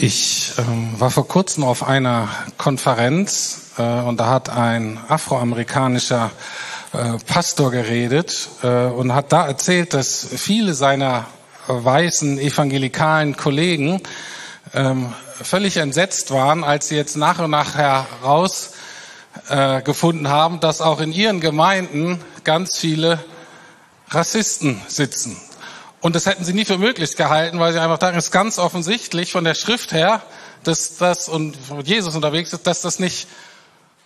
Ich ähm, war vor kurzem auf einer Konferenz äh, und da hat ein afroamerikanischer äh, Pastor geredet äh, und hat da erzählt, dass viele seiner weißen evangelikalen Kollegen ähm, völlig entsetzt waren, als sie jetzt nach und nach herausgefunden äh, haben, dass auch in ihren Gemeinden ganz viele Rassisten sitzen. Und das hätten sie nie für möglich gehalten, weil sie einfach darin ist ganz offensichtlich von der Schrift her, dass das und Jesus unterwegs ist, dass das nicht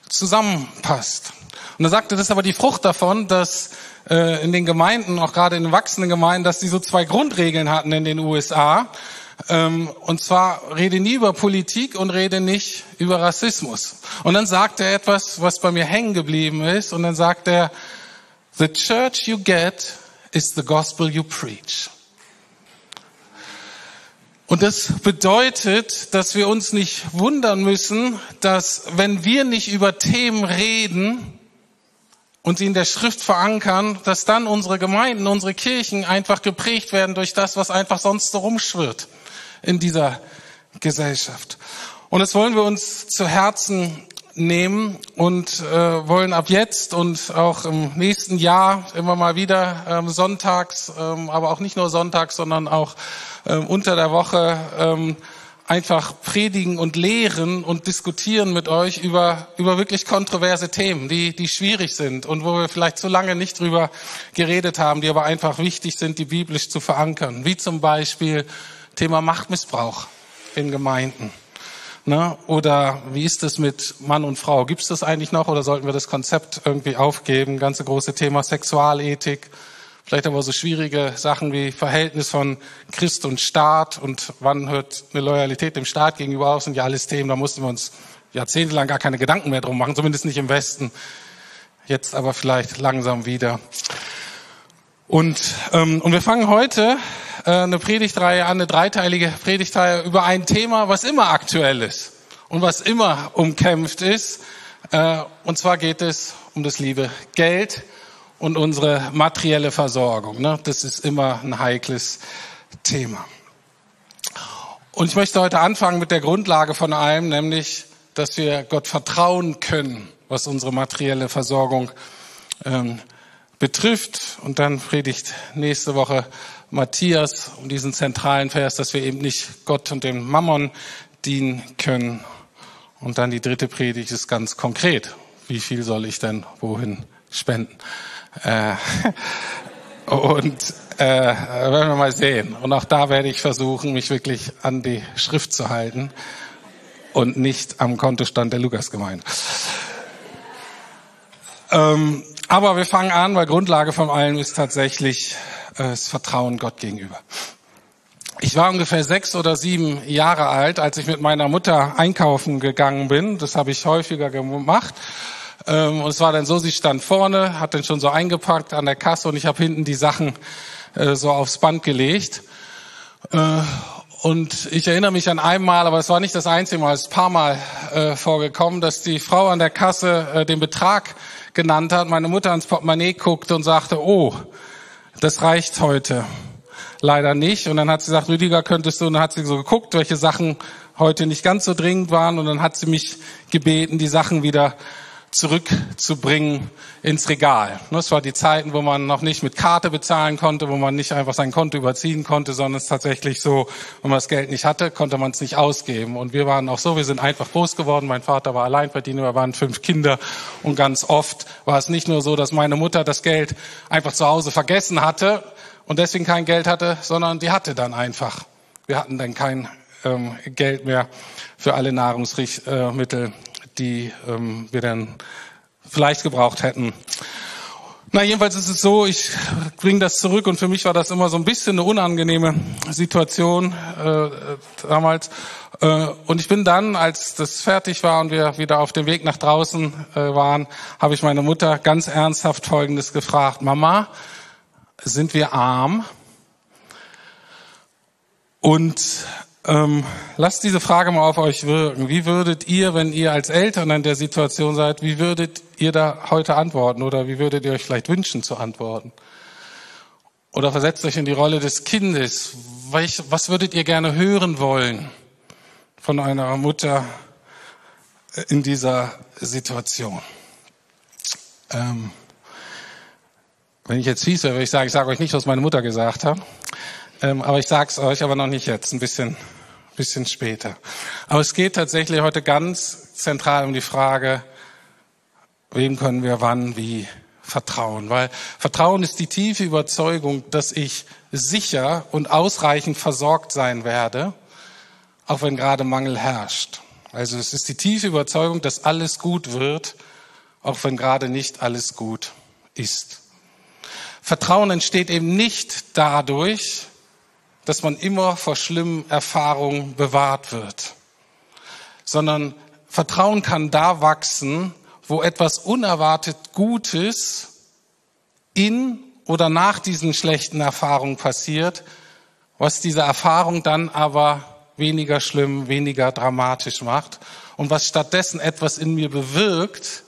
zusammenpasst. Und er sagte, das ist aber die Frucht davon, dass äh, in den Gemeinden, auch gerade in den wachsenden Gemeinden, dass die so zwei Grundregeln hatten in den USA. Ähm, und zwar rede nie über Politik und rede nicht über Rassismus. Und dann sagt er etwas, was bei mir hängen geblieben ist. Und dann sagt er, The church you get is the gospel you preach. Und das bedeutet, dass wir uns nicht wundern müssen, dass wenn wir nicht über Themen reden und sie in der Schrift verankern, dass dann unsere Gemeinden, unsere Kirchen einfach geprägt werden durch das, was einfach sonst so rumschwirrt in dieser Gesellschaft. Und das wollen wir uns zu Herzen nehmen und äh, wollen ab jetzt und auch im nächsten Jahr immer mal wieder ähm, sonntags, ähm, aber auch nicht nur sonntags, sondern auch ähm, unter der Woche ähm, einfach predigen und lehren und diskutieren mit euch über, über wirklich kontroverse Themen, die, die schwierig sind und wo wir vielleicht zu lange nicht drüber geredet haben, die aber einfach wichtig sind, die biblisch zu verankern. Wie zum Beispiel Thema Machtmissbrauch in Gemeinden Ne? Oder wie ist es mit Mann und Frau? Gibt es das eigentlich noch oder sollten wir das Konzept irgendwie aufgeben? Ganze große Thema Sexualethik, vielleicht aber so schwierige Sachen wie Verhältnis von Christ und Staat und wann hört eine Loyalität dem Staat gegenüber auf, sind ja alles Themen, da mussten wir uns jahrzehntelang gar keine Gedanken mehr drum machen, zumindest nicht im Westen. Jetzt aber vielleicht langsam wieder. Und, ähm, und wir fangen heute äh, eine Predigtreihe an, eine dreiteilige Predigtreihe über ein Thema, was immer aktuell ist und was immer umkämpft ist. Äh, und zwar geht es um das liebe Geld und unsere materielle Versorgung. Ne? Das ist immer ein heikles Thema. Und ich möchte heute anfangen mit der Grundlage von allem, nämlich, dass wir Gott vertrauen können, was unsere materielle Versorgung ähm, betrifft. Und dann predigt nächste Woche Matthias um diesen zentralen Vers, dass wir eben nicht Gott und dem Mammon dienen können. Und dann die dritte Predigt ist ganz konkret. Wie viel soll ich denn wohin spenden? Äh, und äh, werden wir mal sehen. Und auch da werde ich versuchen, mich wirklich an die Schrift zu halten und nicht am Kontostand der Lukasgemeinde. Ähm, aber wir fangen an, weil Grundlage von allem ist tatsächlich äh, das Vertrauen Gott gegenüber. Ich war ungefähr sechs oder sieben Jahre alt, als ich mit meiner Mutter einkaufen gegangen bin. Das habe ich häufiger gemacht. Ähm, und es war dann so, sie stand vorne, hat dann schon so eingepackt an der Kasse und ich habe hinten die Sachen äh, so aufs Band gelegt. Äh, und ich erinnere mich an einmal, aber es war nicht das einzige Mal, es ist ein paar Mal vorgekommen, dass die Frau an der Kasse den Betrag genannt hat, meine Mutter ans Portemonnaie guckte und sagte, oh, das reicht heute leider nicht. Und dann hat sie gesagt, Rüdiger, könntest du, und dann hat sie so geguckt, welche Sachen heute nicht ganz so dringend waren. Und dann hat sie mich gebeten, die Sachen wieder zurückzubringen ins Regal. Das war die Zeiten, wo man noch nicht mit Karte bezahlen konnte, wo man nicht einfach sein Konto überziehen konnte, sondern es tatsächlich so, wenn man das Geld nicht hatte, konnte man es nicht ausgeben. Und wir waren auch so, wir sind einfach groß geworden. Mein Vater war Alleinverdiener, wir waren fünf Kinder. Und ganz oft war es nicht nur so, dass meine Mutter das Geld einfach zu Hause vergessen hatte und deswegen kein Geld hatte, sondern die hatte dann einfach. Wir hatten dann kein ähm, Geld mehr für alle Nahrungsmittel die ähm, wir dann vielleicht gebraucht hätten. Na, jedenfalls ist es so, ich bringe das zurück und für mich war das immer so ein bisschen eine unangenehme Situation äh, damals. Äh, und ich bin dann, als das fertig war und wir wieder auf dem Weg nach draußen äh, waren, habe ich meine Mutter ganz ernsthaft Folgendes gefragt. Mama, sind wir arm? Und ähm, lasst diese Frage mal auf euch wirken. Wie würdet ihr, wenn ihr als Eltern in der Situation seid, wie würdet ihr da heute antworten oder wie würdet ihr euch vielleicht wünschen zu antworten? Oder versetzt euch in die Rolle des Kindes. Was würdet ihr gerne hören wollen von einer Mutter in dieser Situation? Ähm, wenn ich jetzt fies wäre, würde ich sagen, ich sage euch nicht, was meine Mutter gesagt hat. Ähm, aber ich sage es euch, aber noch nicht jetzt, ein bisschen, bisschen später. Aber es geht tatsächlich heute ganz zentral um die Frage, wem können wir wann, wie vertrauen? Weil Vertrauen ist die tiefe Überzeugung, dass ich sicher und ausreichend versorgt sein werde, auch wenn gerade Mangel herrscht. Also es ist die tiefe Überzeugung, dass alles gut wird, auch wenn gerade nicht alles gut ist. Vertrauen entsteht eben nicht dadurch, dass man immer vor schlimmen Erfahrungen bewahrt wird, sondern Vertrauen kann da wachsen, wo etwas unerwartet Gutes in oder nach diesen schlechten Erfahrungen passiert, was diese Erfahrung dann aber weniger schlimm, weniger dramatisch macht und was stattdessen etwas in mir bewirkt,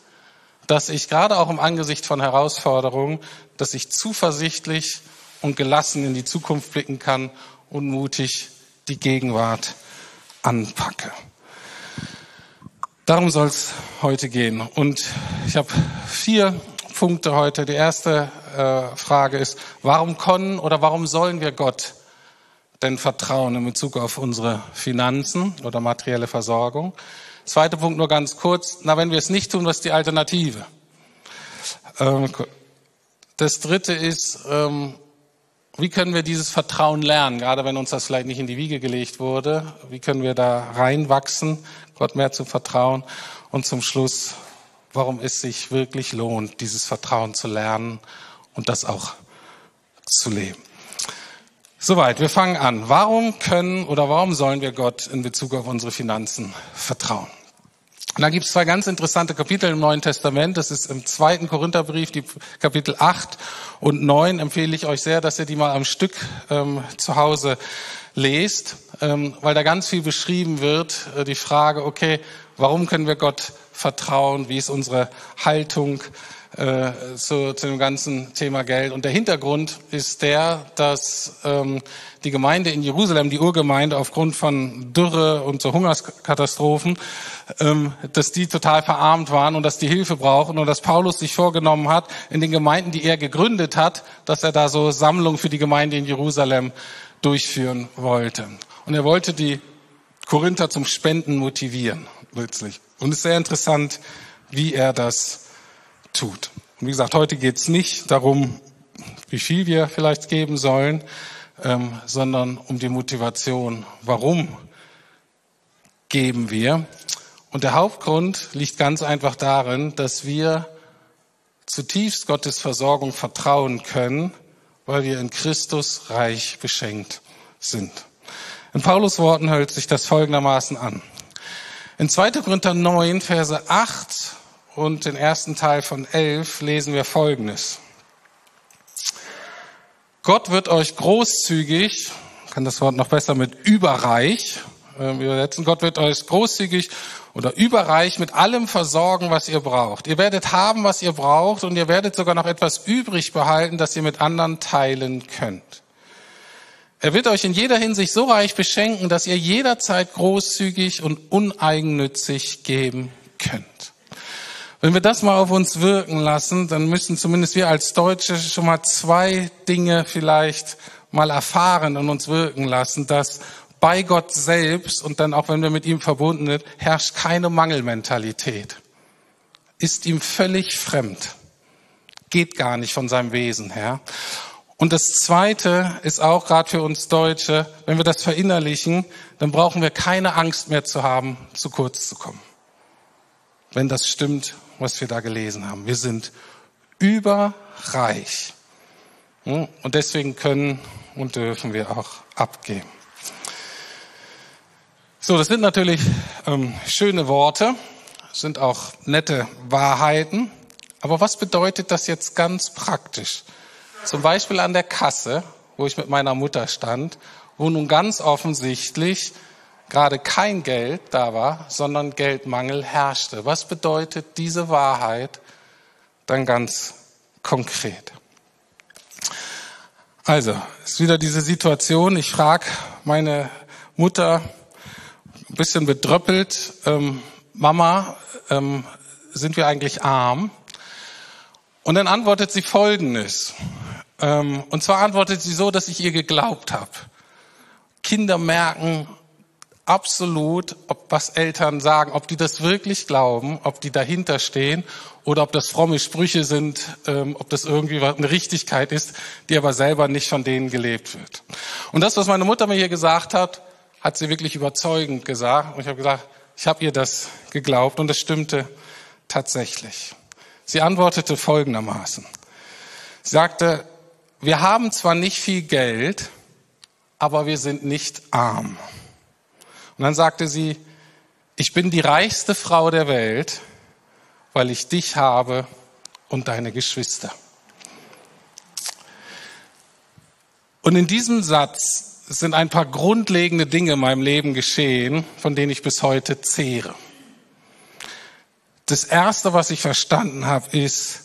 dass ich gerade auch im Angesicht von Herausforderungen, dass ich zuversichtlich und gelassen in die Zukunft blicken kann und mutig die Gegenwart anpacke. Darum soll es heute gehen. Und ich habe vier Punkte heute. Die erste äh, Frage ist, warum können oder warum sollen wir Gott denn vertrauen in Bezug auf unsere Finanzen oder materielle Versorgung? Zweiter Punkt nur ganz kurz. Na, wenn wir es nicht tun, was ist die Alternative? Ähm, das dritte ist, ähm, wie können wir dieses Vertrauen lernen, gerade wenn uns das vielleicht nicht in die Wiege gelegt wurde? Wie können wir da reinwachsen, Gott mehr zu vertrauen? Und zum Schluss, warum es sich wirklich lohnt, dieses Vertrauen zu lernen und das auch zu leben. Soweit, wir fangen an. Warum können oder warum sollen wir Gott in Bezug auf unsere Finanzen vertrauen? Und da gibt es zwei ganz interessante Kapitel im Neuen Testament. Das ist im zweiten Korintherbrief, die Kapitel 8 und 9. Empfehle ich euch sehr, dass ihr die mal am Stück ähm, zu Hause lest, ähm, weil da ganz viel beschrieben wird. Äh, die Frage, okay, warum können wir Gott vertrauen? Wie ist unsere Haltung? Äh, zu, zu dem ganzen Thema Geld. Und der Hintergrund ist der, dass ähm, die Gemeinde in Jerusalem, die Urgemeinde, aufgrund von Dürre und so Hungerskatastrophen, ähm, dass die total verarmt waren und dass die Hilfe brauchen und dass Paulus sich vorgenommen hat, in den Gemeinden, die er gegründet hat, dass er da so Sammlungen für die Gemeinde in Jerusalem durchführen wollte. Und er wollte die Korinther zum Spenden motivieren, letztlich. Und es ist sehr interessant, wie er das tut. Und wie gesagt, heute geht es nicht darum, wie viel wir vielleicht geben sollen, ähm, sondern um die Motivation. Warum geben wir? Und der Hauptgrund liegt ganz einfach darin, dass wir zutiefst Gottes Versorgung vertrauen können, weil wir in Christus reich beschenkt sind. In Paulus Worten hört sich das folgendermaßen an. In 2. Korinther 9, Verse 8 und den ersten Teil von 11 lesen wir Folgendes. Gott wird euch großzügig, kann das Wort noch besser mit überreich äh, übersetzen, Gott wird euch großzügig oder überreich mit allem versorgen, was ihr braucht. Ihr werdet haben, was ihr braucht und ihr werdet sogar noch etwas übrig behalten, das ihr mit anderen teilen könnt. Er wird euch in jeder Hinsicht so reich beschenken, dass ihr jederzeit großzügig und uneigennützig geben könnt. Wenn wir das mal auf uns wirken lassen, dann müssen zumindest wir als Deutsche schon mal zwei Dinge vielleicht mal erfahren und uns wirken lassen, dass bei Gott selbst und dann auch wenn wir mit ihm verbunden sind, herrscht keine Mangelmentalität. Ist ihm völlig fremd. Geht gar nicht von seinem Wesen her. Und das Zweite ist auch gerade für uns Deutsche, wenn wir das verinnerlichen, dann brauchen wir keine Angst mehr zu haben, zu kurz zu kommen. Wenn das stimmt, was wir da gelesen haben. Wir sind überreich. Hm? Und deswegen können und dürfen wir auch abgeben. So, das sind natürlich ähm, schöne Worte, sind auch nette Wahrheiten. Aber was bedeutet das jetzt ganz praktisch? Zum Beispiel an der Kasse, wo ich mit meiner Mutter stand, wo nun ganz offensichtlich gerade kein Geld da war, sondern Geldmangel herrschte. Was bedeutet diese Wahrheit dann ganz konkret? Also, ist wieder diese Situation. Ich frage meine Mutter, ein bisschen bedröppelt, ähm, Mama, ähm, sind wir eigentlich arm? Und dann antwortet sie Folgendes. Ähm, und zwar antwortet sie so, dass ich ihr geglaubt habe. Kinder merken absolut, ob was Eltern sagen, ob die das wirklich glauben, ob die dahinter stehen oder ob das fromme Sprüche sind, ähm, ob das irgendwie eine Richtigkeit ist, die aber selber nicht von denen gelebt wird. Und das, was meine Mutter mir hier gesagt hat, hat sie wirklich überzeugend gesagt. Und ich habe gesagt, ich habe ihr das geglaubt und es stimmte tatsächlich. Sie antwortete folgendermaßen. Sie sagte, wir haben zwar nicht viel Geld, aber wir sind nicht arm. Und dann sagte sie, ich bin die reichste Frau der Welt, weil ich dich habe und deine Geschwister. Und in diesem Satz sind ein paar grundlegende Dinge in meinem Leben geschehen, von denen ich bis heute zehre. Das Erste, was ich verstanden habe, ist,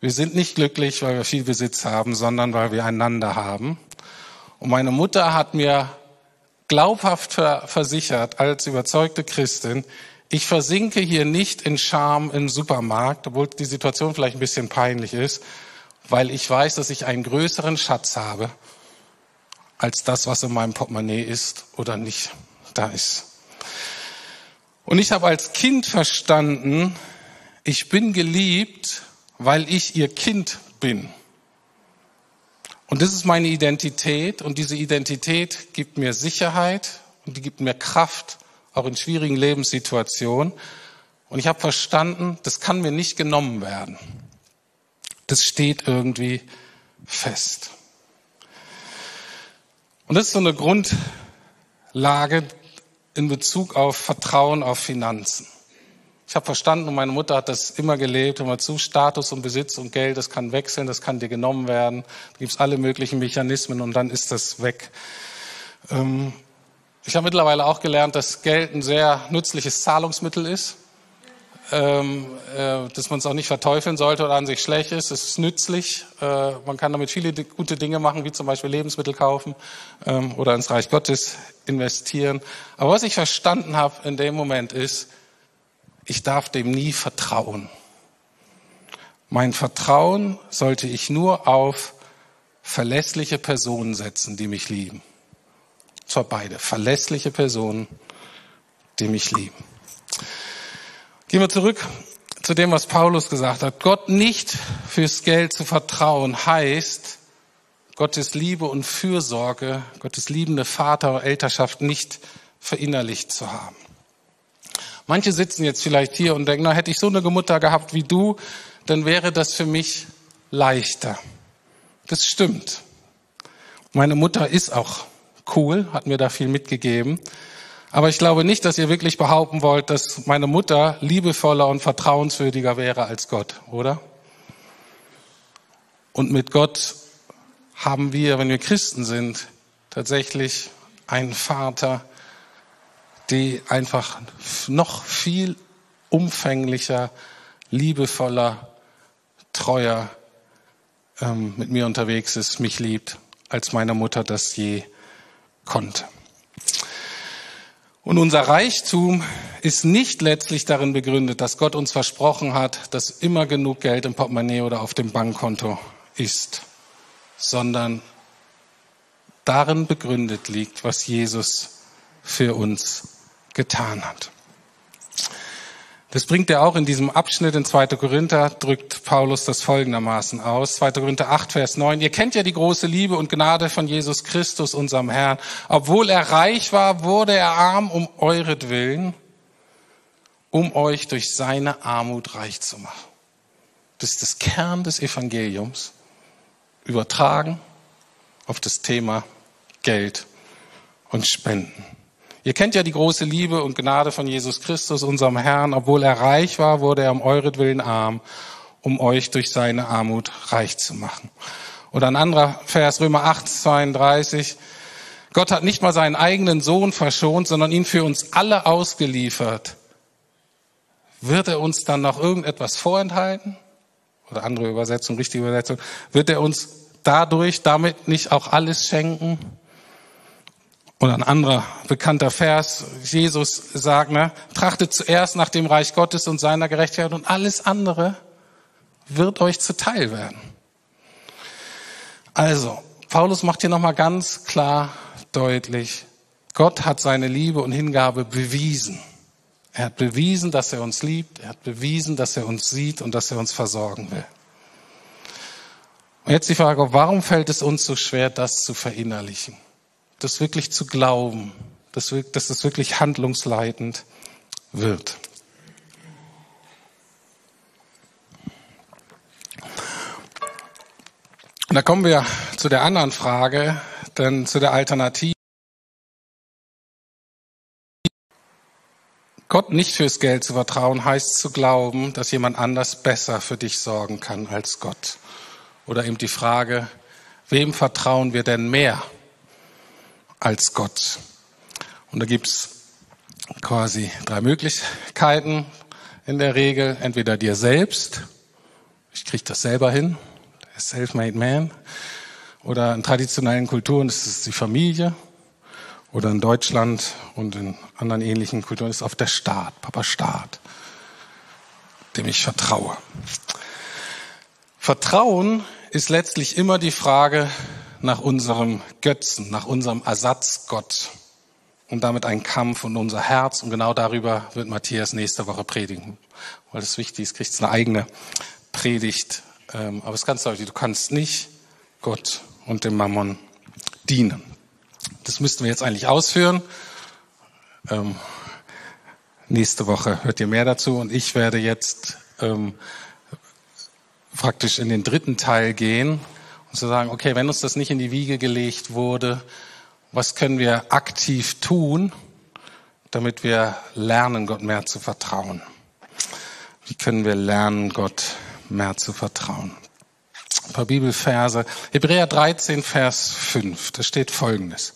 wir sind nicht glücklich, weil wir viel Besitz haben, sondern weil wir einander haben. Und meine Mutter hat mir glaubhaft versichert, als überzeugte Christin, ich versinke hier nicht in Scham im Supermarkt, obwohl die Situation vielleicht ein bisschen peinlich ist, weil ich weiß, dass ich einen größeren Schatz habe als das, was in meinem Portemonnaie ist oder nicht da ist. Und ich habe als Kind verstanden, ich bin geliebt, weil ich ihr Kind bin. Und das ist meine Identität und diese Identität gibt mir Sicherheit und die gibt mir Kraft auch in schwierigen Lebenssituationen. Und ich habe verstanden, das kann mir nicht genommen werden. Das steht irgendwie fest. Und das ist so eine Grundlage in Bezug auf Vertrauen auf Finanzen. Ich habe verstanden und meine Mutter hat das immer gelebt, immer zu, Status und Besitz und Geld, das kann wechseln, das kann dir genommen werden. Da gibt es alle möglichen Mechanismen und dann ist das weg. Ähm, ich habe mittlerweile auch gelernt, dass Geld ein sehr nützliches Zahlungsmittel ist, ähm, äh, dass man es auch nicht verteufeln sollte oder an sich schlecht ist. Es ist nützlich. Äh, man kann damit viele gute Dinge machen, wie zum Beispiel Lebensmittel kaufen ähm, oder ins Reich Gottes investieren. Aber was ich verstanden habe in dem Moment ist, ich darf dem nie vertrauen. Mein Vertrauen sollte ich nur auf verlässliche Personen setzen, die mich lieben zwar beide, verlässliche Personen, die mich lieben. Gehen wir zurück zu dem, was Paulus gesagt hat. Gott nicht fürs Geld zu vertrauen heißt, Gottes Liebe und Fürsorge, Gottes liebende Vater und Elterschaft nicht verinnerlicht zu haben. Manche sitzen jetzt vielleicht hier und denken, na, hätte ich so eine Mutter gehabt wie du, dann wäre das für mich leichter. Das stimmt. Meine Mutter ist auch cool, hat mir da viel mitgegeben. Aber ich glaube nicht, dass ihr wirklich behaupten wollt, dass meine Mutter liebevoller und vertrauenswürdiger wäre als Gott, oder? Und mit Gott haben wir, wenn wir Christen sind, tatsächlich einen Vater, die einfach noch viel umfänglicher, liebevoller, treuer ähm, mit mir unterwegs ist, mich liebt, als meine Mutter das je konnte. Und unser Reichtum ist nicht letztlich darin begründet, dass Gott uns versprochen hat, dass immer genug Geld im Portemonnaie oder auf dem Bankkonto ist, sondern darin begründet liegt, was Jesus für uns getan hat. Das bringt er auch in diesem Abschnitt in 2. Korinther, drückt Paulus das folgendermaßen aus. 2. Korinther 8, Vers 9. Ihr kennt ja die große Liebe und Gnade von Jesus Christus, unserem Herrn. Obwohl er reich war, wurde er arm um euretwillen, um euch durch seine Armut reich zu machen. Das ist das Kern des Evangeliums. Übertragen auf das Thema Geld und Spenden. Ihr kennt ja die große Liebe und Gnade von Jesus Christus, unserem Herrn. Obwohl er reich war, wurde er um euretwillen arm, um euch durch seine Armut reich zu machen. Oder ein anderer Vers, Römer 8, 32. Gott hat nicht mal seinen eigenen Sohn verschont, sondern ihn für uns alle ausgeliefert. Wird er uns dann noch irgendetwas vorenthalten? Oder andere Übersetzung, richtige Übersetzung. Wird er uns dadurch damit nicht auch alles schenken? Oder ein anderer bekannter Vers, Jesus sagt, ne, trachtet zuerst nach dem Reich Gottes und seiner Gerechtigkeit und alles andere wird euch zuteil werden. Also, Paulus macht hier nochmal ganz klar deutlich, Gott hat seine Liebe und Hingabe bewiesen. Er hat bewiesen, dass er uns liebt. Er hat bewiesen, dass er uns sieht und dass er uns versorgen will. Und jetzt die Frage, warum fällt es uns so schwer, das zu verinnerlichen? Das wirklich zu glauben, dass, dass das wirklich handlungsleitend wird. Und da kommen wir zu der anderen Frage, denn zu der Alternative. Gott nicht fürs Geld zu vertrauen, heißt zu glauben, dass jemand anders besser für dich sorgen kann als Gott. Oder eben die Frage, wem vertrauen wir denn mehr? Als Gott. Und da gibt's quasi drei Möglichkeiten in der Regel. Entweder dir selbst, ich kriege das selber hin, der Self-Made Man. Oder in traditionellen Kulturen ist es die Familie. Oder in Deutschland und in anderen ähnlichen Kulturen ist es oft der Staat, Papa Staat, dem ich vertraue. Vertrauen ist letztlich immer die Frage, nach unserem Götzen, nach unserem Ersatzgott und damit ein Kampf um unser Herz. Und genau darüber wird Matthias nächste Woche predigen. Weil es wichtig ist, kriegt es eine eigene Predigt. Ähm, aber es ist ganz deutlich, du kannst nicht Gott und dem Mammon dienen. Das müssten wir jetzt eigentlich ausführen. Ähm, nächste Woche hört ihr mehr dazu. Und ich werde jetzt ähm, praktisch in den dritten Teil gehen und zu sagen, okay, wenn uns das nicht in die Wiege gelegt wurde, was können wir aktiv tun, damit wir lernen, Gott mehr zu vertrauen? Wie können wir lernen, Gott mehr zu vertrauen? Ein paar Bibelverse. Hebräer 13, Vers 5. Da steht Folgendes.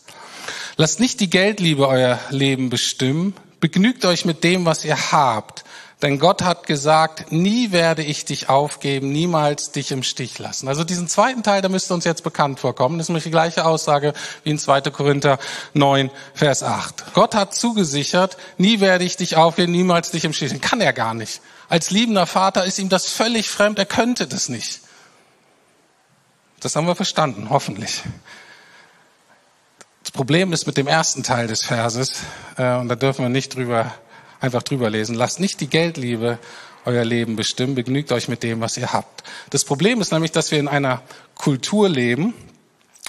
Lasst nicht die Geldliebe euer Leben bestimmen. Begnügt euch mit dem, was ihr habt. Denn Gott hat gesagt, nie werde ich dich aufgeben, niemals dich im Stich lassen. Also diesen zweiten Teil, der müsste uns jetzt bekannt vorkommen. Das ist nämlich die gleiche Aussage wie in 2. Korinther 9, Vers 8. Gott hat zugesichert, nie werde ich dich aufgeben, niemals dich im Stich lassen. Kann er gar nicht. Als liebender Vater ist ihm das völlig fremd, er könnte das nicht. Das haben wir verstanden, hoffentlich. Das Problem ist mit dem ersten Teil des Verses, äh, und da dürfen wir nicht drüber einfach drüber lesen. Lasst nicht die Geldliebe euer Leben bestimmen, begnügt euch mit dem, was ihr habt. Das Problem ist nämlich, dass wir in einer Kultur leben,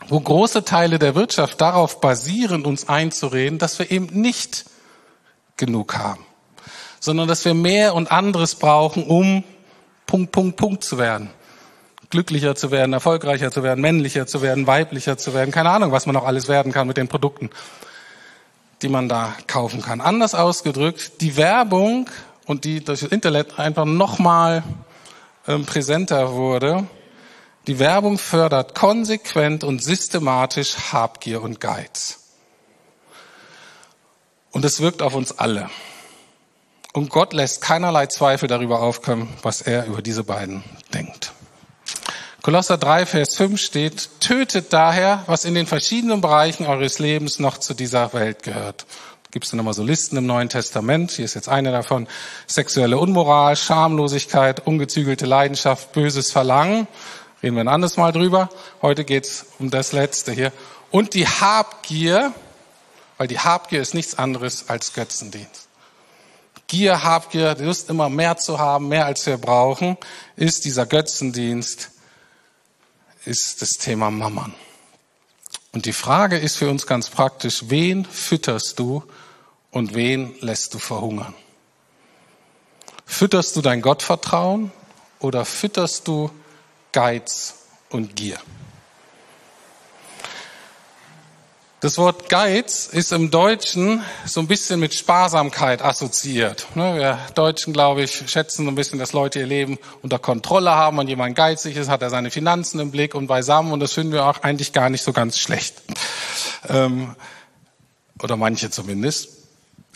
wo große Teile der Wirtschaft darauf basieren, uns einzureden, dass wir eben nicht genug haben, sondern dass wir mehr und anderes brauchen, um Punkt, Punkt, Punkt zu werden. Glücklicher zu werden, erfolgreicher zu werden, männlicher zu werden, weiblicher zu werden, keine Ahnung, was man noch alles werden kann mit den Produkten die man da kaufen kann. Anders ausgedrückt, die Werbung und die durch das Internet einfach nochmal ähm, präsenter wurde, die Werbung fördert konsequent und systematisch Habgier und Geiz. Und es wirkt auf uns alle. Und Gott lässt keinerlei Zweifel darüber aufkommen, was er über diese beiden denkt. Kolosser 3, Vers 5 steht, tötet daher, was in den verschiedenen Bereichen eures Lebens noch zu dieser Welt gehört. Gibt es nochmal so Listen im Neuen Testament. Hier ist jetzt eine davon. Sexuelle Unmoral, Schamlosigkeit, ungezügelte Leidenschaft, böses Verlangen. Reden wir ein anderes Mal drüber. Heute geht's um das Letzte hier. Und die Habgier, weil die Habgier ist nichts anderes als Götzendienst. Gier, Habgier, Lust immer mehr zu haben, mehr als wir brauchen, ist dieser Götzendienst, ist das Thema Mammern. Und die Frage ist für uns ganz praktisch, wen fütterst du und wen lässt du verhungern? Fütterst du dein Gottvertrauen oder fütterst du Geiz und Gier? Das Wort Geiz ist im Deutschen so ein bisschen mit Sparsamkeit assoziiert. Ne, wir Deutschen, glaube ich, schätzen so ein bisschen, dass Leute ihr Leben unter Kontrolle haben. und jemand geizig ist, hat er seine Finanzen im Blick und beisammen. Und das finden wir auch eigentlich gar nicht so ganz schlecht. Ähm, oder manche zumindest.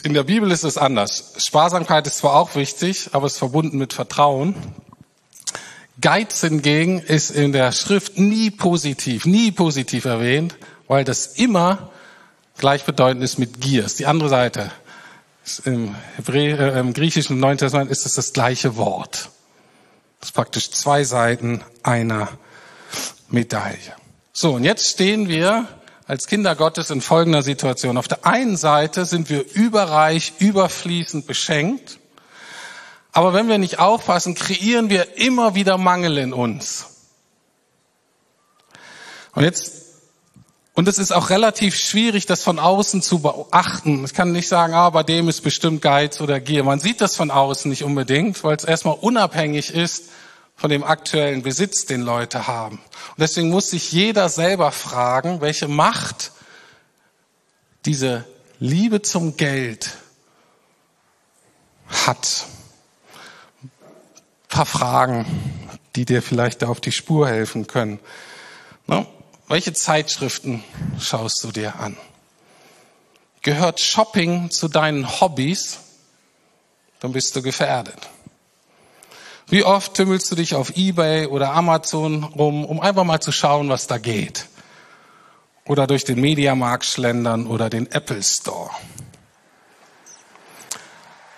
In der Bibel ist es anders. Sparsamkeit ist zwar auch wichtig, aber es ist verbunden mit Vertrauen. Geiz hingegen ist in der Schrift nie positiv, nie positiv erwähnt, weil das immer gleichbedeutend ist mit Gier. Die andere Seite. Im, Hebrä äh, Im griechischen Neuen Testament ist es das gleiche Wort. Das ist praktisch zwei Seiten einer Medaille. So, und jetzt stehen wir als Kinder Gottes in folgender Situation. Auf der einen Seite sind wir überreich, überfließend beschenkt. Aber wenn wir nicht aufpassen, kreieren wir immer wieder Mangel in uns. Und jetzt, und es ist auch relativ schwierig, das von außen zu beachten. Ich kann nicht sagen, ah, bei dem ist bestimmt Geiz oder Gier. Man sieht das von außen nicht unbedingt, weil es erstmal unabhängig ist von dem aktuellen Besitz, den Leute haben. Und deswegen muss sich jeder selber fragen, welche Macht diese Liebe zum Geld hat paar Fragen, die dir vielleicht auf die Spur helfen können. Na, welche Zeitschriften schaust du dir an? Gehört Shopping zu deinen Hobbys? Dann bist du gefährdet. Wie oft tümmelst du dich auf eBay oder Amazon rum, um einfach mal zu schauen, was da geht? Oder durch den Mediamarkt schlendern oder den Apple Store?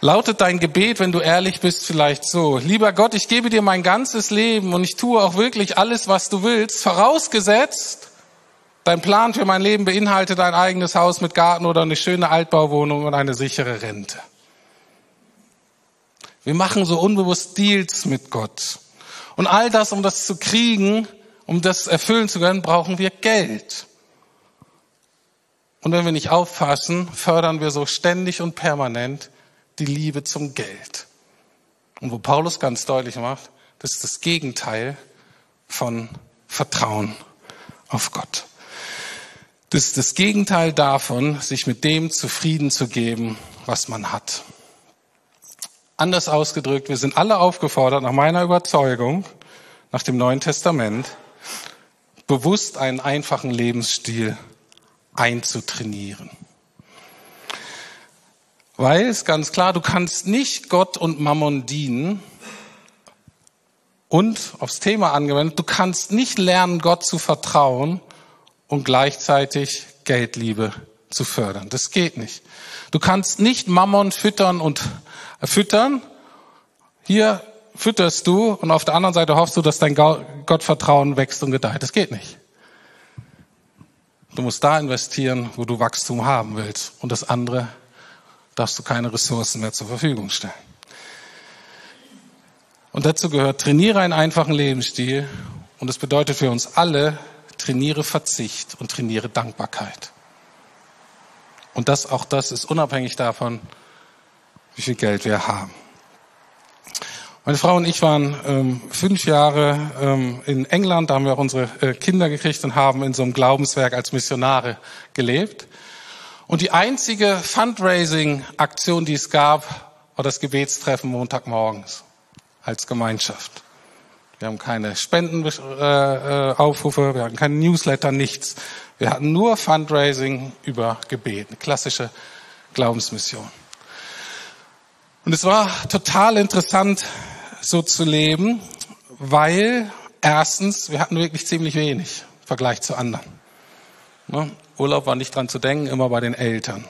Lautet dein Gebet, wenn du ehrlich bist, vielleicht so, lieber Gott, ich gebe dir mein ganzes Leben und ich tue auch wirklich alles, was du willst, vorausgesetzt, dein Plan für mein Leben beinhaltet ein eigenes Haus mit Garten oder eine schöne Altbauwohnung und eine sichere Rente. Wir machen so unbewusst Deals mit Gott. Und all das, um das zu kriegen, um das erfüllen zu können, brauchen wir Geld. Und wenn wir nicht aufpassen, fördern wir so ständig und permanent die Liebe zum Geld. Und wo Paulus ganz deutlich macht, das ist das Gegenteil von Vertrauen auf Gott. Das ist das Gegenteil davon, sich mit dem zufrieden zu geben, was man hat. Anders ausgedrückt, wir sind alle aufgefordert, nach meiner Überzeugung, nach dem Neuen Testament, bewusst einen einfachen Lebensstil einzutrainieren. Weil es ganz klar, du kannst nicht Gott und Mammon dienen und aufs Thema angewendet, du kannst nicht lernen, Gott zu vertrauen und gleichzeitig Geldliebe zu fördern. Das geht nicht. Du kannst nicht Mammon füttern und äh, füttern. Hier fütterst du und auf der anderen Seite hoffst du, dass dein Gottvertrauen wächst und gedeiht. Das geht nicht. Du musst da investieren, wo du Wachstum haben willst und das andere darfst du keine Ressourcen mehr zur Verfügung stellen. Und dazu gehört, trainiere einen einfachen Lebensstil. Und das bedeutet für uns alle, trainiere Verzicht und trainiere Dankbarkeit. Und das, auch das ist unabhängig davon, wie viel Geld wir haben. Meine Frau und ich waren ähm, fünf Jahre ähm, in England, da haben wir auch unsere äh, Kinder gekriegt und haben in so einem Glaubenswerk als Missionare gelebt. Und die einzige Fundraising-Aktion, die es gab, war das Gebetstreffen Montagmorgens als Gemeinschaft. Wir haben keine Spendenaufrufe, wir hatten keine Newsletter, nichts. Wir hatten nur Fundraising über Gebet, eine klassische Glaubensmission. Und es war total interessant, so zu leben, weil erstens, wir hatten wirklich ziemlich wenig im Vergleich zu anderen. Ne? Urlaub war nicht dran zu denken, immer bei den Eltern.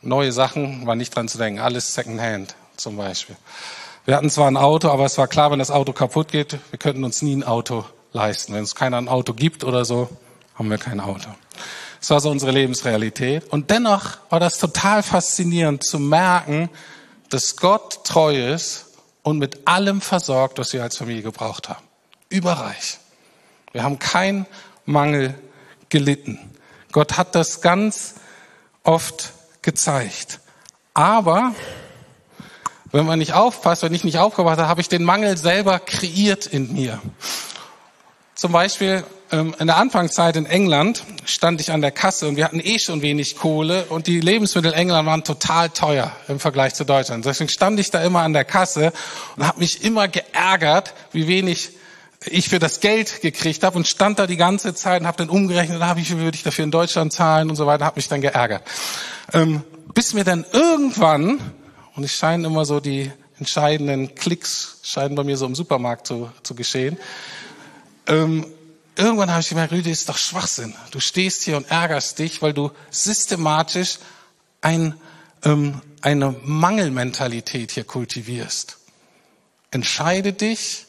Neue Sachen war nicht dran zu denken, alles Secondhand zum Beispiel. Wir hatten zwar ein Auto, aber es war klar, wenn das Auto kaputt geht, wir könnten uns nie ein Auto leisten. Wenn es keiner ein Auto gibt oder so, haben wir kein Auto. Das war so unsere Lebensrealität. Und dennoch war das total faszinierend zu merken, dass Gott treu ist und mit allem versorgt, was wir als Familie gebraucht haben. Überreich. Wir haben keinen Mangel gelitten. Gott hat das ganz oft gezeigt. Aber wenn man nicht aufpasst, wenn ich nicht aufgepasst habe, habe ich den Mangel selber kreiert in mir. Zum Beispiel ähm, in der Anfangszeit in England stand ich an der Kasse und wir hatten eh schon wenig Kohle und die Lebensmittel in England waren total teuer im Vergleich zu Deutschland. Deswegen stand ich da immer an der Kasse und habe mich immer geärgert, wie wenig ich für das Geld gekriegt habe und stand da die ganze Zeit und habe dann umgerechnet, ah, wie viel würde ich dafür in Deutschland zahlen und so weiter, habe mich dann geärgert. Ähm, bis mir dann irgendwann, und ich scheine immer so die entscheidenden Klicks scheinen bei mir so im Supermarkt zu, zu geschehen. Ähm, irgendwann habe ich gemerkt, Rüdi, ist doch Schwachsinn. Du stehst hier und ärgerst dich, weil du systematisch ein, ähm, eine Mangelmentalität hier kultivierst. Entscheide dich,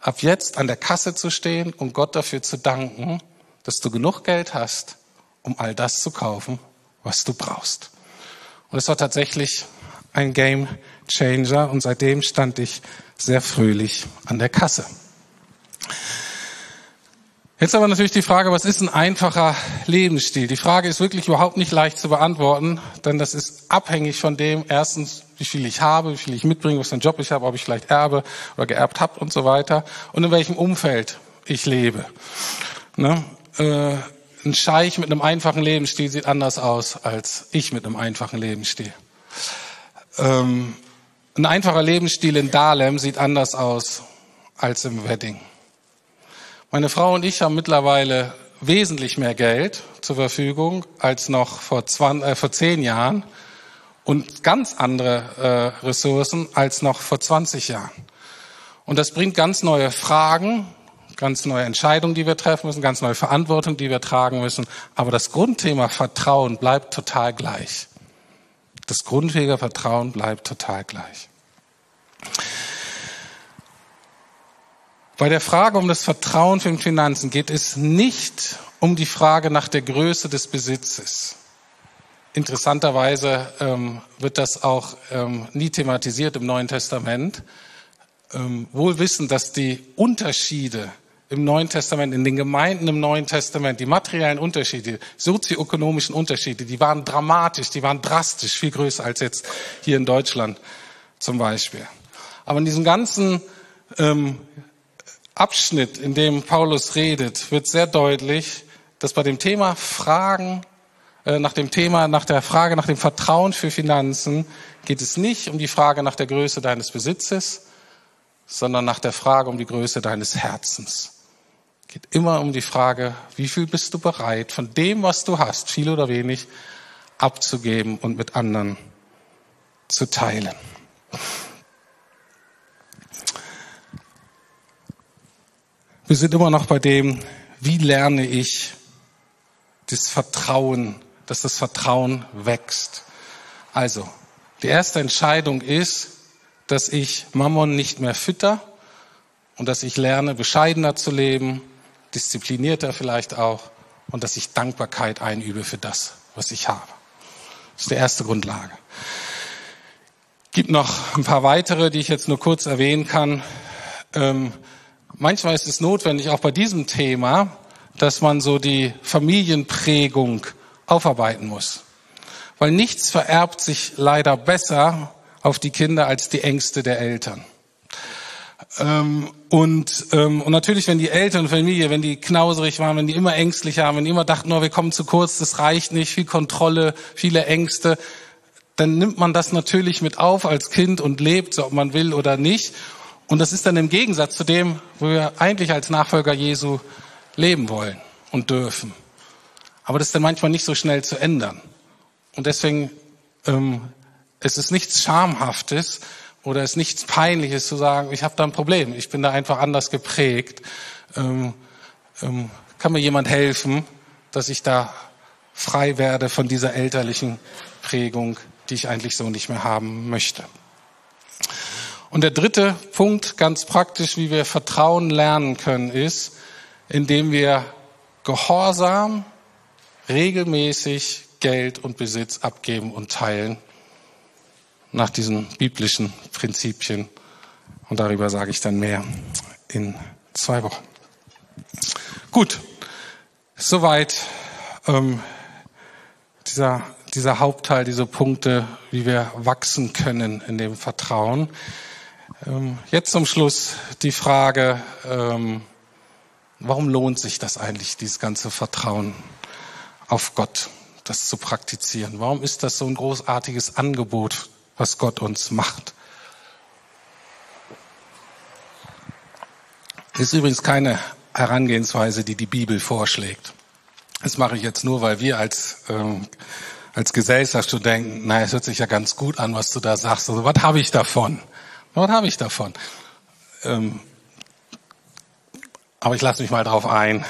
ab jetzt an der Kasse zu stehen und Gott dafür zu danken, dass du genug Geld hast, um all das zu kaufen, was du brauchst. Und es war tatsächlich ein Game Changer und seitdem stand ich sehr fröhlich an der Kasse. Jetzt aber natürlich die Frage, was ist ein einfacher Lebensstil? Die Frage ist wirklich überhaupt nicht leicht zu beantworten, denn das ist abhängig von dem, erstens, wie viel ich habe, wie viel ich mitbringe, was für einen Job ich habe, ob ich vielleicht erbe oder geerbt habe und so weiter und in welchem Umfeld ich lebe. Ne? Äh, ein Scheich mit einem einfachen Lebensstil sieht anders aus als ich mit einem einfachen Lebensstil. Ähm, ein einfacher Lebensstil in Dahlem sieht anders aus als im Wedding. Meine Frau und ich haben mittlerweile wesentlich mehr Geld zur Verfügung als noch vor, 20, äh, vor zehn Jahren und ganz andere äh, Ressourcen als noch vor 20 Jahren. Und das bringt ganz neue Fragen, ganz neue Entscheidungen, die wir treffen müssen, ganz neue Verantwortung, die wir tragen müssen. Aber das Grundthema Vertrauen bleibt total gleich. Das Grundthema Vertrauen bleibt total gleich. Bei der Frage um das Vertrauen für den Finanzen geht es nicht um die Frage nach der Größe des Besitzes. Interessanterweise ähm, wird das auch ähm, nie thematisiert im Neuen Testament. Ähm, wohl wissen, dass die Unterschiede im Neuen Testament, in den Gemeinden im Neuen Testament, die materiellen Unterschiede, sozioökonomischen Unterschiede, die waren dramatisch, die waren drastisch, viel größer als jetzt hier in Deutschland zum Beispiel. Aber in diesem ganzen ähm, Abschnitt, in dem Paulus redet, wird sehr deutlich, dass bei dem Thema Fragen, nach dem Thema, nach der Frage nach dem Vertrauen für Finanzen geht es nicht um die Frage nach der Größe deines Besitzes, sondern nach der Frage um die Größe deines Herzens. Es geht immer um die Frage, wie viel bist du bereit, von dem, was du hast, viel oder wenig, abzugeben und mit anderen zu teilen. Wir sind immer noch bei dem, wie lerne ich das Vertrauen, dass das Vertrauen wächst. Also, die erste Entscheidung ist, dass ich Mammon nicht mehr fütter und dass ich lerne, bescheidener zu leben, disziplinierter vielleicht auch und dass ich Dankbarkeit einübe für das, was ich habe. Das ist die erste Grundlage. Gibt noch ein paar weitere, die ich jetzt nur kurz erwähnen kann. Ähm, manchmal ist es notwendig, auch bei diesem Thema, dass man so die Familienprägung aufarbeiten muss. Weil nichts vererbt sich leider besser auf die Kinder als die Ängste der Eltern. Ähm, und, ähm, und natürlich, wenn die Eltern und Familie, wenn die knauserig waren, wenn die immer ängstlich waren, wenn die immer dachten, oh, wir kommen zu kurz, das reicht nicht, viel Kontrolle, viele Ängste, dann nimmt man das natürlich mit auf als Kind und lebt, so ob man will oder nicht. Und das ist dann im Gegensatz zu dem, wo wir eigentlich als Nachfolger Jesu leben wollen und dürfen. Aber das ist dann manchmal nicht so schnell zu ändern. Und deswegen ähm, es ist nichts Schamhaftes oder es ist nichts Peinliches zu sagen, ich habe da ein Problem, ich bin da einfach anders geprägt. Ähm, ähm, kann mir jemand helfen, dass ich da frei werde von dieser elterlichen Prägung, die ich eigentlich so nicht mehr haben möchte. Und der dritte Punkt, ganz praktisch, wie wir Vertrauen lernen können, ist, indem wir gehorsam regelmäßig Geld und Besitz abgeben und teilen nach diesen biblischen Prinzipien. Und darüber sage ich dann mehr in zwei Wochen. Gut, soweit ähm, dieser, dieser Hauptteil, diese Punkte, wie wir wachsen können in dem Vertrauen. Ähm, jetzt zum Schluss die Frage, ähm, warum lohnt sich das eigentlich, dieses ganze Vertrauen auf Gott, das zu praktizieren? Warum ist das so ein großartiges Angebot, was Gott uns macht? Ist übrigens keine Herangehensweise, die die Bibel vorschlägt. Das mache ich jetzt nur, weil wir als, ähm, als Gesellschaftsstudenten, naja, es hört sich ja ganz gut an, was du da sagst. Also, was habe ich davon? Was habe ich davon? Ähm, aber ich lasse mich mal drauf ein.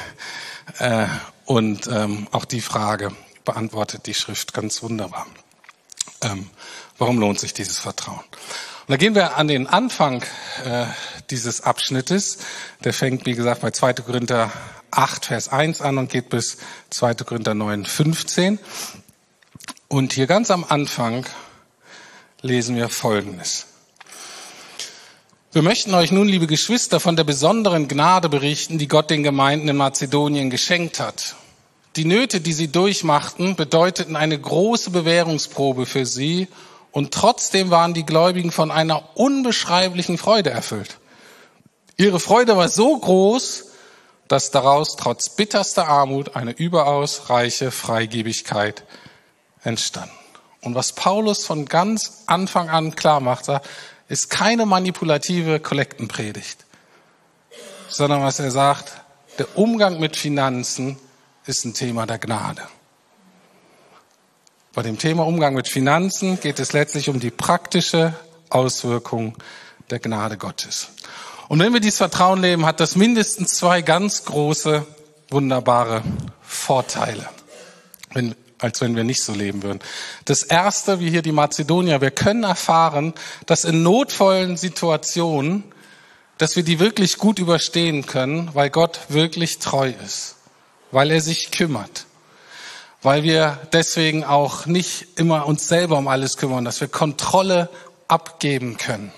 Äh, und ähm, auch die Frage beantwortet die Schrift ganz wunderbar. Ähm, warum lohnt sich dieses Vertrauen? Und da gehen wir an den Anfang äh, dieses Abschnittes. Der fängt, wie gesagt, bei 2. Korinther 8, Vers 1 an und geht bis 2. Korinther 9, 15. Und hier ganz am Anfang lesen wir Folgendes. Wir möchten euch nun, liebe Geschwister, von der besonderen Gnade berichten, die Gott den Gemeinden in Mazedonien geschenkt hat. Die Nöte, die sie durchmachten, bedeuteten eine große Bewährungsprobe für sie und trotzdem waren die Gläubigen von einer unbeschreiblichen Freude erfüllt. Ihre Freude war so groß, dass daraus trotz bitterster Armut eine überaus reiche Freigebigkeit entstand. Und was Paulus von ganz Anfang an klar macht, ist keine manipulative Kollektenpredigt, sondern was er sagt, der Umgang mit Finanzen ist ein Thema der Gnade. Bei dem Thema Umgang mit Finanzen geht es letztlich um die praktische Auswirkung der Gnade Gottes. Und wenn wir dieses Vertrauen leben, hat das mindestens zwei ganz große, wunderbare Vorteile, wenn, als wenn wir nicht so leben würden. Das erste, wie hier die Mazedonier, wir können erfahren, dass in notvollen Situationen, dass wir die wirklich gut überstehen können, weil Gott wirklich treu ist, weil er sich kümmert weil wir deswegen auch nicht immer uns selber um alles kümmern, dass wir Kontrolle abgeben können.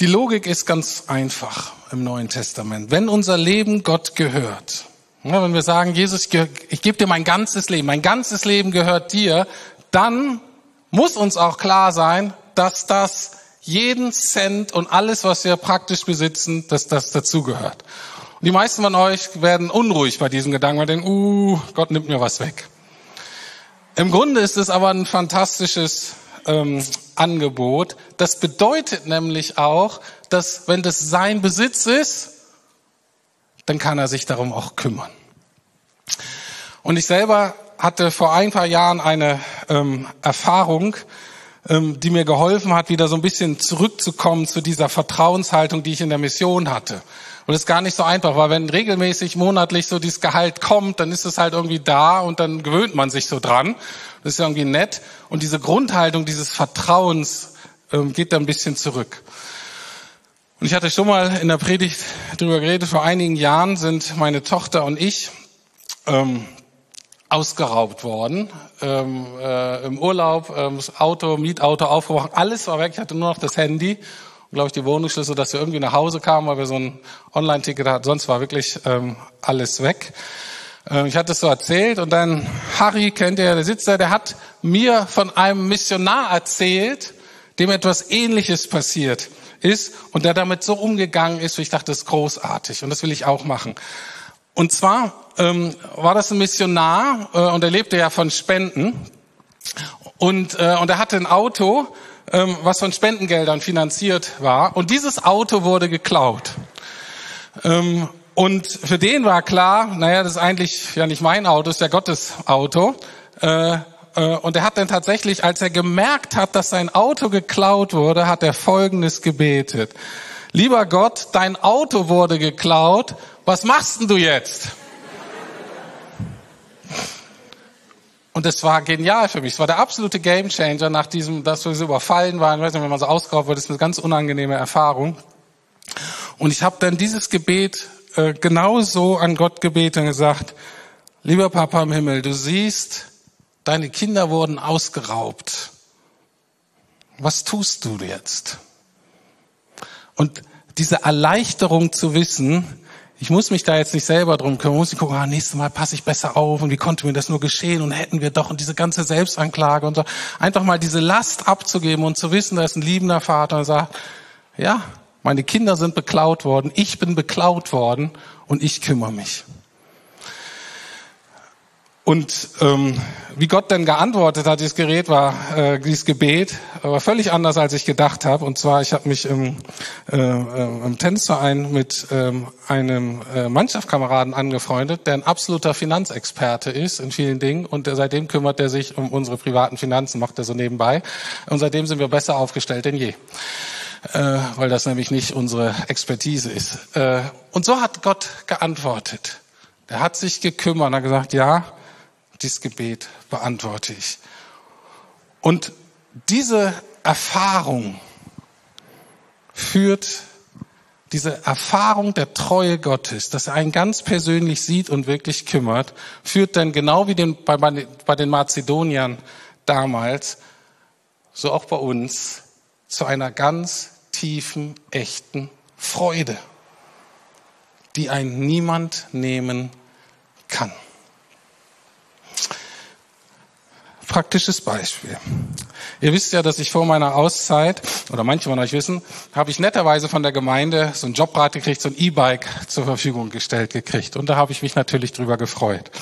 Die Logik ist ganz einfach im Neuen Testament. Wenn unser Leben Gott gehört, wenn wir sagen, Jesus, ich gebe dir mein ganzes Leben, mein ganzes Leben gehört dir, dann muss uns auch klar sein, dass das jeden Cent und alles, was wir praktisch besitzen, dass das dazugehört. Und die meisten von euch werden unruhig bei diesem Gedanken, weil denken, uh, Gott nimmt mir was weg. Im Grunde ist es aber ein fantastisches ähm, Angebot. Das bedeutet nämlich auch, dass wenn das sein Besitz ist, dann kann er sich darum auch kümmern. Und ich selber hatte vor ein paar Jahren eine ähm, Erfahrung, ähm, die mir geholfen hat, wieder so ein bisschen zurückzukommen zu dieser Vertrauenshaltung, die ich in der Mission hatte. Und es ist gar nicht so einfach, weil wenn regelmäßig monatlich so dieses Gehalt kommt, dann ist es halt irgendwie da und dann gewöhnt man sich so dran. Das ist ja irgendwie nett. Und diese Grundhaltung dieses Vertrauens ähm, geht da ein bisschen zurück. Und ich hatte schon mal in der Predigt darüber geredet, vor einigen Jahren sind meine Tochter und ich ähm, ausgeraubt worden. Ähm, äh, Im Urlaub, ähm, das Auto, Mietauto aufgebrochen, alles war weg, ich hatte nur noch das Handy glaube ich, die Wohnungsschlüssel, dass wir irgendwie nach Hause kamen, weil wir so ein Online-Ticket hatten. Sonst war wirklich ähm, alles weg. Ähm, ich hatte es so erzählt und dann Harry, kennt ihr, der sitzt da, der hat mir von einem Missionar erzählt, dem etwas Ähnliches passiert ist und der damit so umgegangen ist, wie ich dachte, das ist großartig und das will ich auch machen. Und zwar ähm, war das ein Missionar äh, und er lebte ja von Spenden und, äh, und er hatte ein Auto ähm, was von Spendengeldern finanziert war. Und dieses Auto wurde geklaut. Ähm, und für den war klar, naja, das ist eigentlich ja nicht mein Auto, das ist ja Gottes Auto. Äh, äh, und er hat dann tatsächlich, als er gemerkt hat, dass sein Auto geklaut wurde, hat er Folgendes gebetet. Lieber Gott, dein Auto wurde geklaut, was machst denn du jetzt? Und das war genial für mich. Es war der absolute Gamechanger nach diesem, dass wir so überfallen waren. Ich weiß nicht, wenn man so ausgeraubt wird, ist eine ganz unangenehme Erfahrung. Und ich habe dann dieses Gebet äh, genauso an Gott gebeten und gesagt, lieber Papa im Himmel, du siehst, deine Kinder wurden ausgeraubt. Was tust du jetzt? Und diese Erleichterung zu wissen, ich muss mich da jetzt nicht selber drum kümmern, muss ich gucken, ah, nächstes Mal passe ich besser auf und wie konnte mir das nur geschehen und hätten wir doch und diese ganze Selbstanklage und so. Einfach mal diese Last abzugeben und zu wissen, da ist ein liebender Vater und sagt, ja, meine Kinder sind beklaut worden, ich bin beklaut worden und ich kümmere mich. Und ähm, wie Gott denn geantwortet hat, dieses Gerät war, äh, dieses Gebet, war völlig anders, als ich gedacht habe. Und zwar, ich habe mich im, äh, äh, im Tennisverein mit ähm, einem äh, Mannschaftskameraden angefreundet, der ein absoluter Finanzexperte ist in vielen Dingen. Und der, seitdem kümmert er sich um unsere privaten Finanzen, macht er so nebenbei. Und seitdem sind wir besser aufgestellt denn je. Äh, weil das nämlich nicht unsere Expertise ist. Äh, und so hat Gott geantwortet. Er hat sich gekümmert und hat gesagt, ja, dieses Gebet beantworte ich. Und diese Erfahrung führt, diese Erfahrung der Treue Gottes, dass er einen ganz persönlich sieht und wirklich kümmert, führt dann genau wie den, bei, bei den Mazedoniern damals, so auch bei uns, zu einer ganz tiefen, echten Freude, die ein niemand nehmen kann. Praktisches Beispiel. Ihr wisst ja, dass ich vor meiner Auszeit, oder manche von euch wissen, habe ich netterweise von der Gemeinde so ein Jobrad gekriegt, so ein E-Bike zur Verfügung gestellt gekriegt. Und da habe ich mich natürlich drüber gefreut.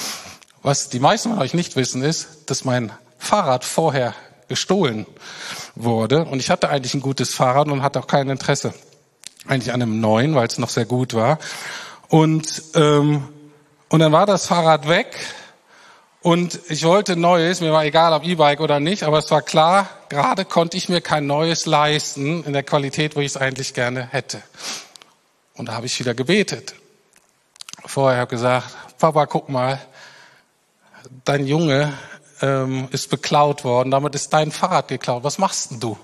Was die meisten von euch nicht wissen, ist, dass mein Fahrrad vorher gestohlen wurde. Und ich hatte eigentlich ein gutes Fahrrad und hatte auch kein Interesse eigentlich an einem neuen, weil es noch sehr gut war. Und, ähm, und dann war das Fahrrad weg und ich wollte Neues, mir war egal, ob E-Bike oder nicht, aber es war klar, gerade konnte ich mir kein Neues leisten in der Qualität, wo ich es eigentlich gerne hätte. Und da habe ich wieder gebetet. Vorher habe gesagt, Papa, guck mal, dein Junge ähm, ist beklaut worden, damit ist dein Fahrrad geklaut. Was machst denn du?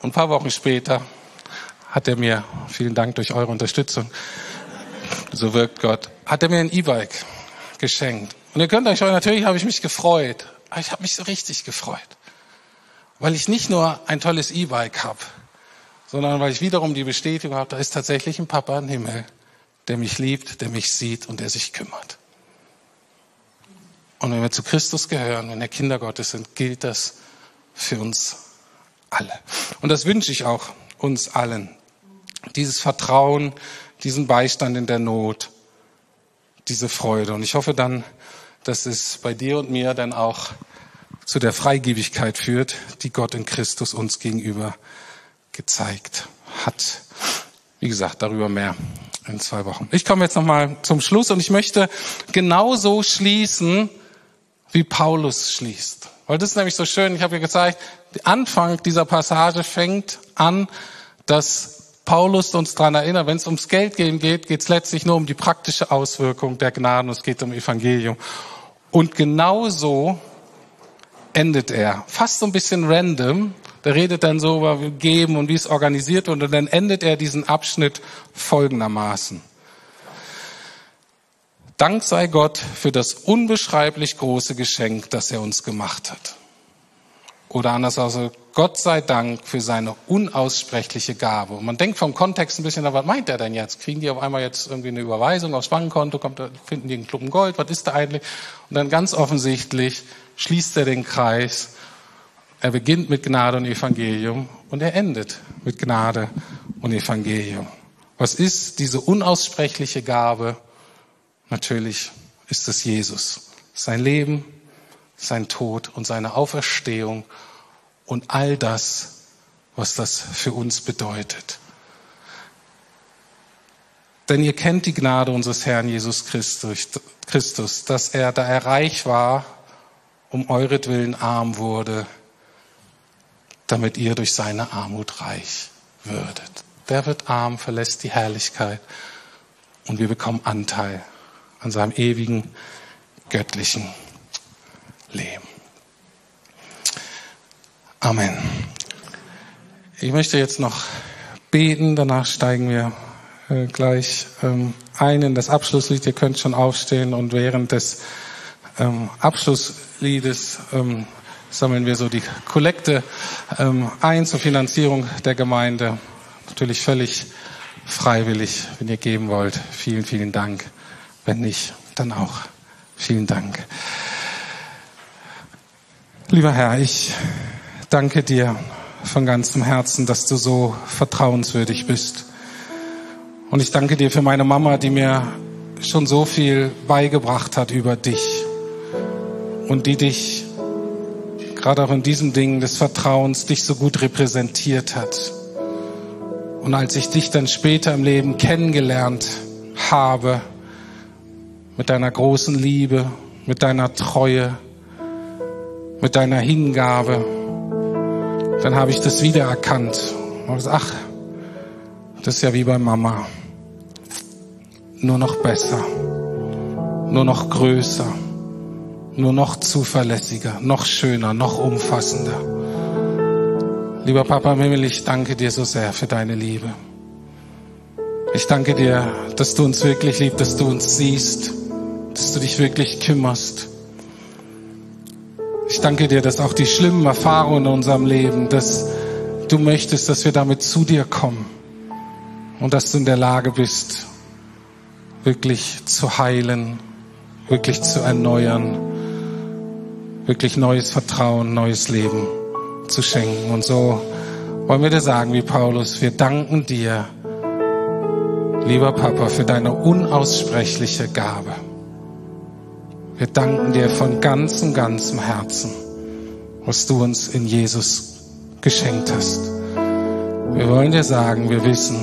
Und ein paar Wochen später hat er mir, vielen Dank durch eure Unterstützung, so wirkt Gott, hat er mir ein E-Bike geschenkt. Und ihr könnt euch schon, natürlich habe ich mich gefreut. Aber ich habe mich so richtig gefreut. Weil ich nicht nur ein tolles E-Bike habe, sondern weil ich wiederum die Bestätigung habe, da ist tatsächlich ein Papa im Himmel, der mich liebt, der mich sieht und der sich kümmert. Und wenn wir zu Christus gehören, wenn wir Kinder Gottes sind, gilt das für uns alle. Und das wünsche ich auch uns allen. Dieses Vertrauen, diesen Beistand in der Not, diese Freude. Und ich hoffe dann, dass es bei dir und mir dann auch zu der Freigebigkeit führt, die Gott in Christus uns gegenüber gezeigt hat. Wie gesagt, darüber mehr in zwei Wochen. Ich komme jetzt nochmal zum Schluss und ich möchte genauso schließen, wie Paulus schließt. Weil das ist nämlich so schön, ich habe ja gezeigt, der Anfang dieser Passage fängt an, dass Paulus uns daran erinnert, wenn es ums Geld gehen geht, geht es letztlich nur um die praktische Auswirkung der Gnaden es geht um Evangelium. Und genauso endet er. Fast so ein bisschen random. Der redet dann so über Geben und wie es organisiert wird und dann endet er diesen Abschnitt folgendermaßen. Dank sei Gott für das unbeschreiblich große Geschenk, das er uns gemacht hat. Oder anders also, Gott sei Dank für seine unaussprechliche Gabe. Und man denkt vom Kontext ein bisschen, was meint er denn jetzt? Kriegen die auf einmal jetzt irgendwie eine Überweisung aufs Bankkonto, kommt, finden die einen Klumpen Gold, was ist da eigentlich? Und dann ganz offensichtlich schließt er den Kreis. Er beginnt mit Gnade und Evangelium und er endet mit Gnade und Evangelium. Was ist diese unaussprechliche Gabe? Natürlich ist es Jesus. Sein Leben, sein Tod und seine Auferstehung und all das, was das für uns bedeutet. Denn ihr kennt die Gnade unseres Herrn Jesus Christus, dass er, da er reich war, um euretwillen arm wurde, damit ihr durch seine Armut reich würdet. Der wird arm, verlässt die Herrlichkeit und wir bekommen Anteil an seinem ewigen, göttlichen Leben. Amen. Ich möchte jetzt noch beten, danach steigen wir äh, gleich ähm, ein in das Abschlusslied. Ihr könnt schon aufstehen und während des ähm, Abschlussliedes ähm, sammeln wir so die Kollekte ein zur Finanzierung der Gemeinde. Natürlich völlig freiwillig, wenn ihr geben wollt. Vielen, vielen Dank. Wenn nicht, dann auch vielen Dank. Lieber Herr, ich danke dir von ganzem Herzen, dass du so vertrauenswürdig bist. Und ich danke dir für meine Mama, die mir schon so viel beigebracht hat über dich. und die dich gerade auch in diesem Ding des Vertrauens dich so gut repräsentiert hat. Und als ich dich dann später im Leben kennengelernt habe, mit deiner großen Liebe, mit deiner Treue, mit deiner Hingabe, dann habe ich das wiedererkannt. Ach, das ist ja wie bei Mama. Nur noch besser, nur noch größer, nur noch zuverlässiger, noch schöner, noch umfassender. Lieber Papa im Himmel, ich danke dir so sehr für deine Liebe. Ich danke dir, dass du uns wirklich liebst, dass du uns siehst, dass du dich wirklich kümmerst. Ich danke dir, dass auch die schlimmen Erfahrungen in unserem Leben, dass du möchtest, dass wir damit zu dir kommen und dass du in der Lage bist, wirklich zu heilen, wirklich zu erneuern, wirklich neues Vertrauen, neues Leben zu schenken. Und so wollen wir dir sagen, wie Paulus, wir danken dir, lieber Papa, für deine unaussprechliche Gabe. Wir danken dir von ganzem, ganzem Herzen, was du uns in Jesus geschenkt hast. Wir wollen dir sagen, wir wissen,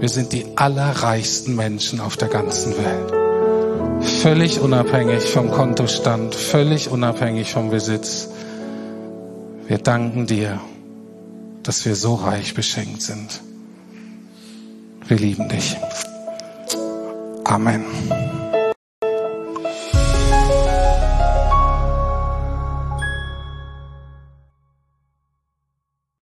wir sind die allerreichsten Menschen auf der ganzen Welt. Völlig unabhängig vom Kontostand, völlig unabhängig vom Besitz. Wir danken dir, dass wir so reich beschenkt sind. Wir lieben dich. Amen.